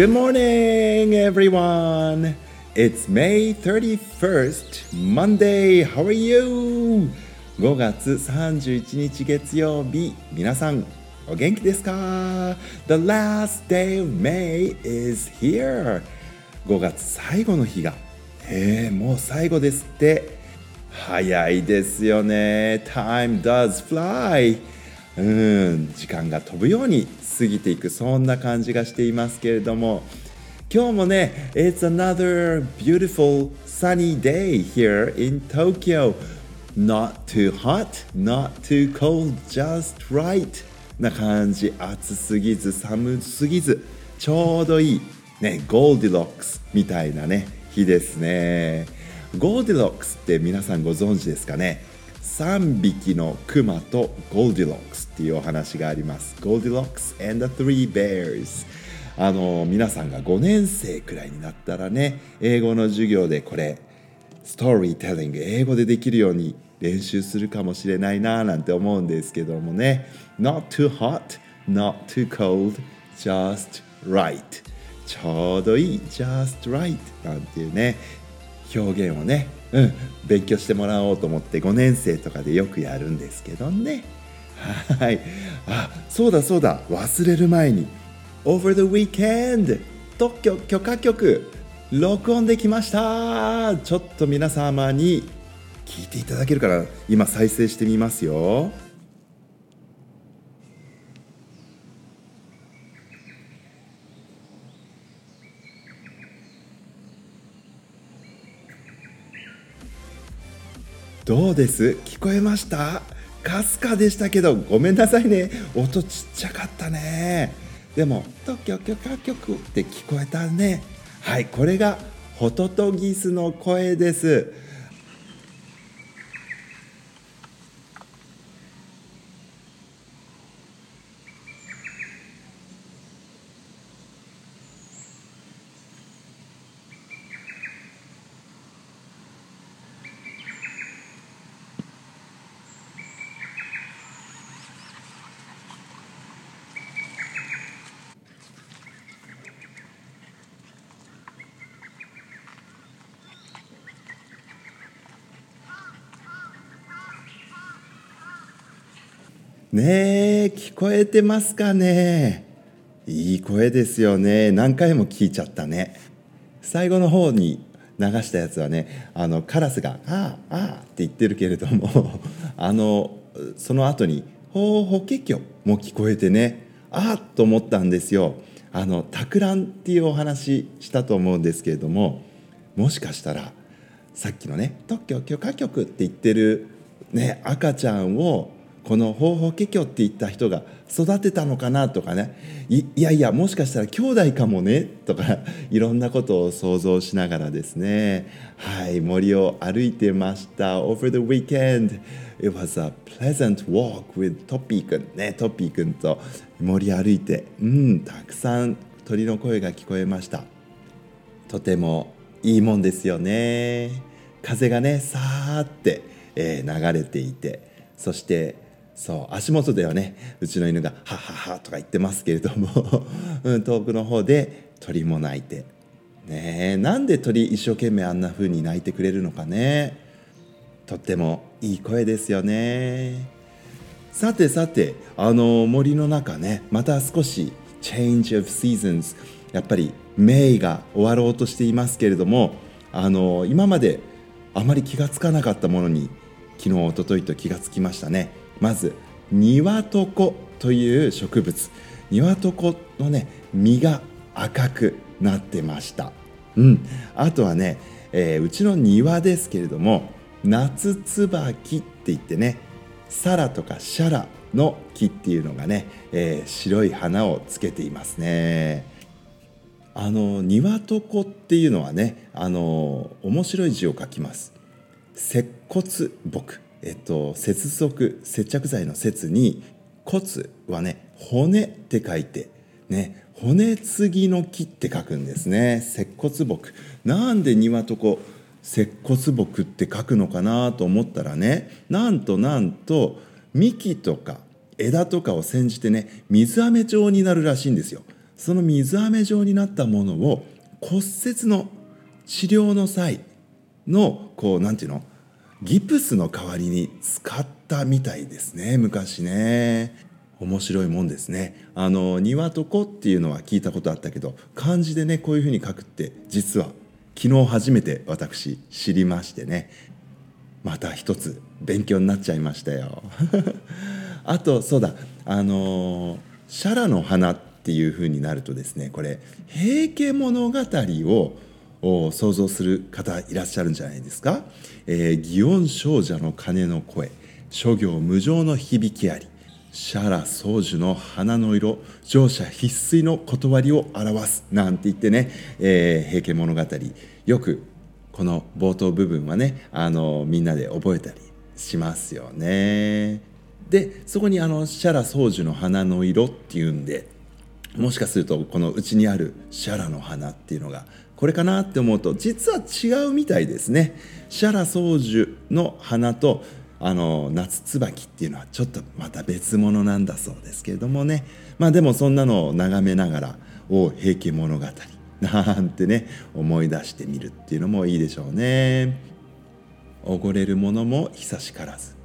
Good morning, everyone. It's May 31st, Monday. How are you? 5月31日月曜日、皆さん お元気ですか ?The last day of May is here. 5月最後の日が、えー、もう最後ですって。早いですよね。Time does fly. うん時間が飛ぶように過ぎていくそんな感じがしていますけれども今日もね It's another beautiful sunny day here in Tokyo Not too hot, not too cold, just right な感じ暑すぎず寒すぎずちょうどいいね Goldilocks みたいなね日ですね。 Goldilocks って皆さんご存知ですかね？3匹のクマと Goldilocks っていうお話があります。 Goldilocks and the three bears あの皆さんが5年生くらいになったらね英語の授業でこれストーリーテリング英語でできるように練習するかもしれないななんて思うんですけどもね。Not too hot, not too cold, just right. ちょうどいい just right なんていうね表現をねうん、勉強してもらおうと思って5年生とかでよくやるんですけどね。はい。あそうだそうだ。忘れる前に Over the weekend! 特許許可局録音できました。ちょっと皆様に聞いていただけるから今再生してみますよ。どうです？聞こえました？かすかでしたけどごめんなさいね。音ちっちゃかったね。でも特許許可局って聞こえたね。はいこれがホトトギスの声です。ねえ聞こえてますかね？いい声ですよね。何回も聞いちゃったね。最後の方に流したやつはねあのカラスが「ああああ」って言ってるけれども あのその後に「ほうほけきょ」も聞こえてねああと思ったんですよ。あの托卵っていうお話したと思うんですけれどももしかしたらさっきのね特許許可局って言ってる、ね、赤ちゃんをこの方法華経って言った人が育てたのかなとかね。いやいやもしかしたら兄弟かもね。とか いろんなことを想像しながらですね。はい森を歩いてました。Over the weekend It was a pleasant walk with トッピーくんねトッピーくんと森歩いてうんたくさん鳥の声が聞こえました。とてもいいもんですよね。風がねさーって、えー、流れていてそしてそう足元ではねうちの犬が「ははは」とか言ってますけれども、うん、遠くの方で鳥も鳴いて。ねえなんで鳥一生懸命あんな風に鳴いてくれるのかね。とってもいい声ですよね。さてさてあの森の中ねまた少し Change of Seasons やっぱりメイが終わろうとしていますけれどもあの今まであまり気がつかなかったものに昨日おとといと気がつきましたね。まずニワトコという植物。ニワトコのね実が赤くなってました、うん、あとはね、えー、うちの庭ですけれども夏椿って言ってねサラとかシャラの木っていうのがね、えー、白い花をつけていますね。あの庭床っていうのはねあの面白い字を書きます。接骨木えっと、接続接着剤の接に骨はね骨って書いてね骨継ぎの木って書くんですね。接骨木。なんで庭とこ接骨木って書くのかなと思ったらねなんとなんと幹とか枝とかを煎じてね水飴状になるらしいんですよ。その水飴状になったものを骨折の治療の際のこうなんていうの？ギプスの代わりに使ったみたいですね。昔ね。面白いもんですね。あの庭と子っていうのは聞いたことあったけど漢字でねこういうふうに書くって実は昨日初めて私知りましてね。また一つ勉強になっちゃいましたよ。あとそうだ。あのシャラの花っていうふうになるとですねこれ「平家物語」をを想像する方いらっしゃるんじゃないですか「えー、祇園少女の鐘の声諸行無常の響きあり」シャラ宗樹の花の色乗車必須の断りを表すなんて言ってね「えー、平家物語」よくこの冒頭部分はねあのみんなで覚えたりしますよね。でそこにあのシャラ宗樹の花の色っていうんでもしかするとこのうちにあるシャラの花っていうのがこれかなって思うと実は違うみたいですね。シャラ宗樹の花とあの夏椿っていうのはちょっとまた別物なんだそうですけれどもねまあでもそんなのを眺めながら「お平家物語」なんてね思い出してみるっていうのもいいでしょうね。おごれるものも久しからず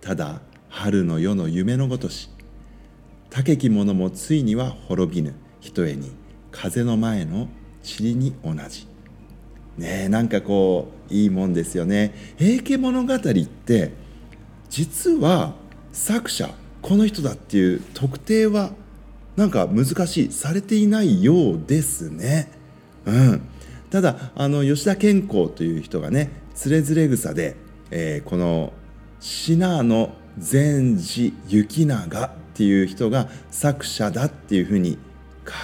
ただ春の夜の夢のごとし高き者もついには滅びぬひとえに風の前の塵に同じ。ねえなんかこういいもんですよね「平家物語」って実は作者この人だっていう特定はなんか難しいされていないようですね。うん、ただあの吉田健康という人がね「つれづれ草で」えー、この「信濃禅寺行長」っていう人が作者だっていうふうに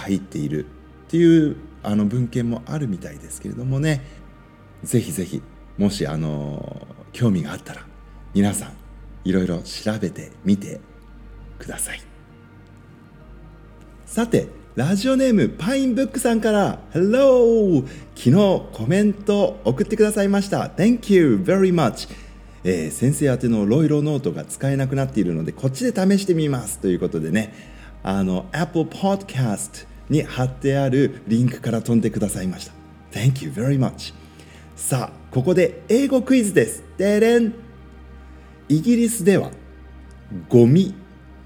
書いているっていうあの文献もあるみたいですけれどもね。ぜひぜひもしあの興味があったら皆さんいろいろ調べてみてください。さてラジオネームパインブックさんから Hello! 昨日コメント送ってくださいました。Thank you very much. えー、先生宛てのロイロノートが使えなくなっているのでこっちで試してみます。ということでね。あの Apple Podcast に貼ってあるリンクから飛んでくださいました。Thank you very much. さあここで英語クイズです。でれん。イギリスではゴミ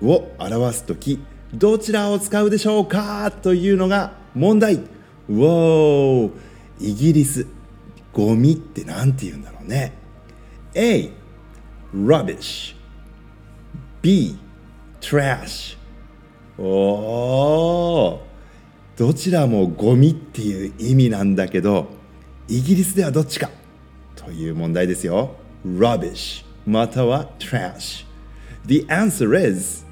を表す時どちらを使うでしょうかというのが問題。ウォーイギリスゴミって何て言うんだろうね。A. Rubbish. B. Trash. おーどちらもゴミっていう意味なんだけどイギリスではどっちかという問題ですよ。rubbish または trash The answer is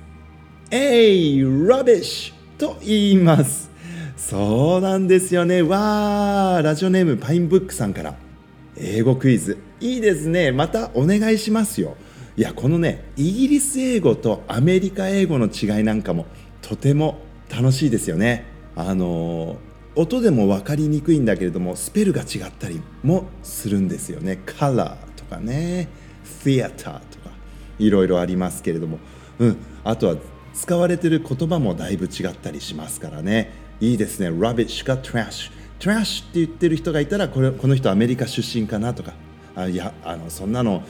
A rubbish と言います。そうなんですよね。わーラジオネームパインブックさんから。英語クイズ。いいですね。またお願いしますよ。いやこのねイギリス英語とアメリカ英語の違いなんかもとても楽しいですよね。あの音でも分かりにくいんだけれどもスペルが違ったりもするんですよね。カラーとかね。theater とか。いろいろありますけれども、うん、あとは使われている言葉もだいぶ違ったりしますからね。いいですね。rubbish か trash trash って言ってる人がいたらこれこの人アメリカ出身かなとか。あいやあのそんなの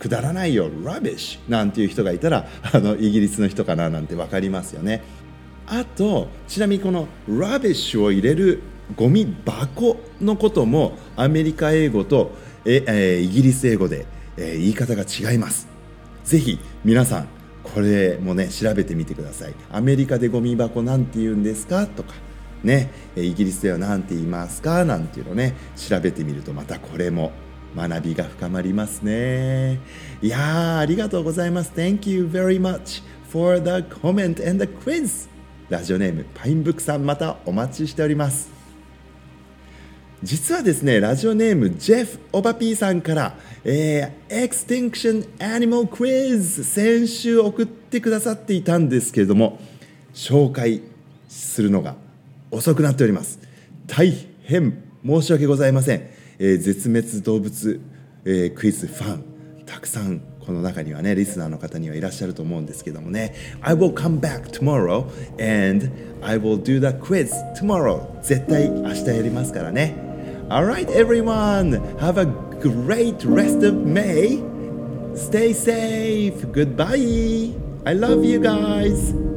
くだらないよ。rubbish なんていう人がいたらあのイギリスの人かななんて分かりますよね。あとちなみにこの rubbish を入れるゴミ箱のこともアメリカ英語とえ、えー、イギリス英語でえー、言い方が違います。ぜひ皆さんこれもね調べてみてください。アメリカでゴミ箱なんて言うんですか？とかねイギリスでは何て言いますか？なんていうのね調べてみるとまたこれも学びが深まりますね。いやありがとうございます。Thank you very much for the comment and the quiz! ラジオネームパインブックさんまたお待ちしております。実はですねラジオネームジェフ・オバピーさんから、えー、Extinction Animal Quiz 先週送ってくださっていたんですけれども紹介するのが遅くなっております。大変申し訳ございません、えー、絶滅動物、えー、クイズファンたくさんこの中にはねリスナーの方にはいらっしゃると思うんですけどもね I will come back tomorrow and I will do the quiz tomorrow 絶対明日やりますからね Alright everyone have a great rest of May stay safe goodbye I love you guys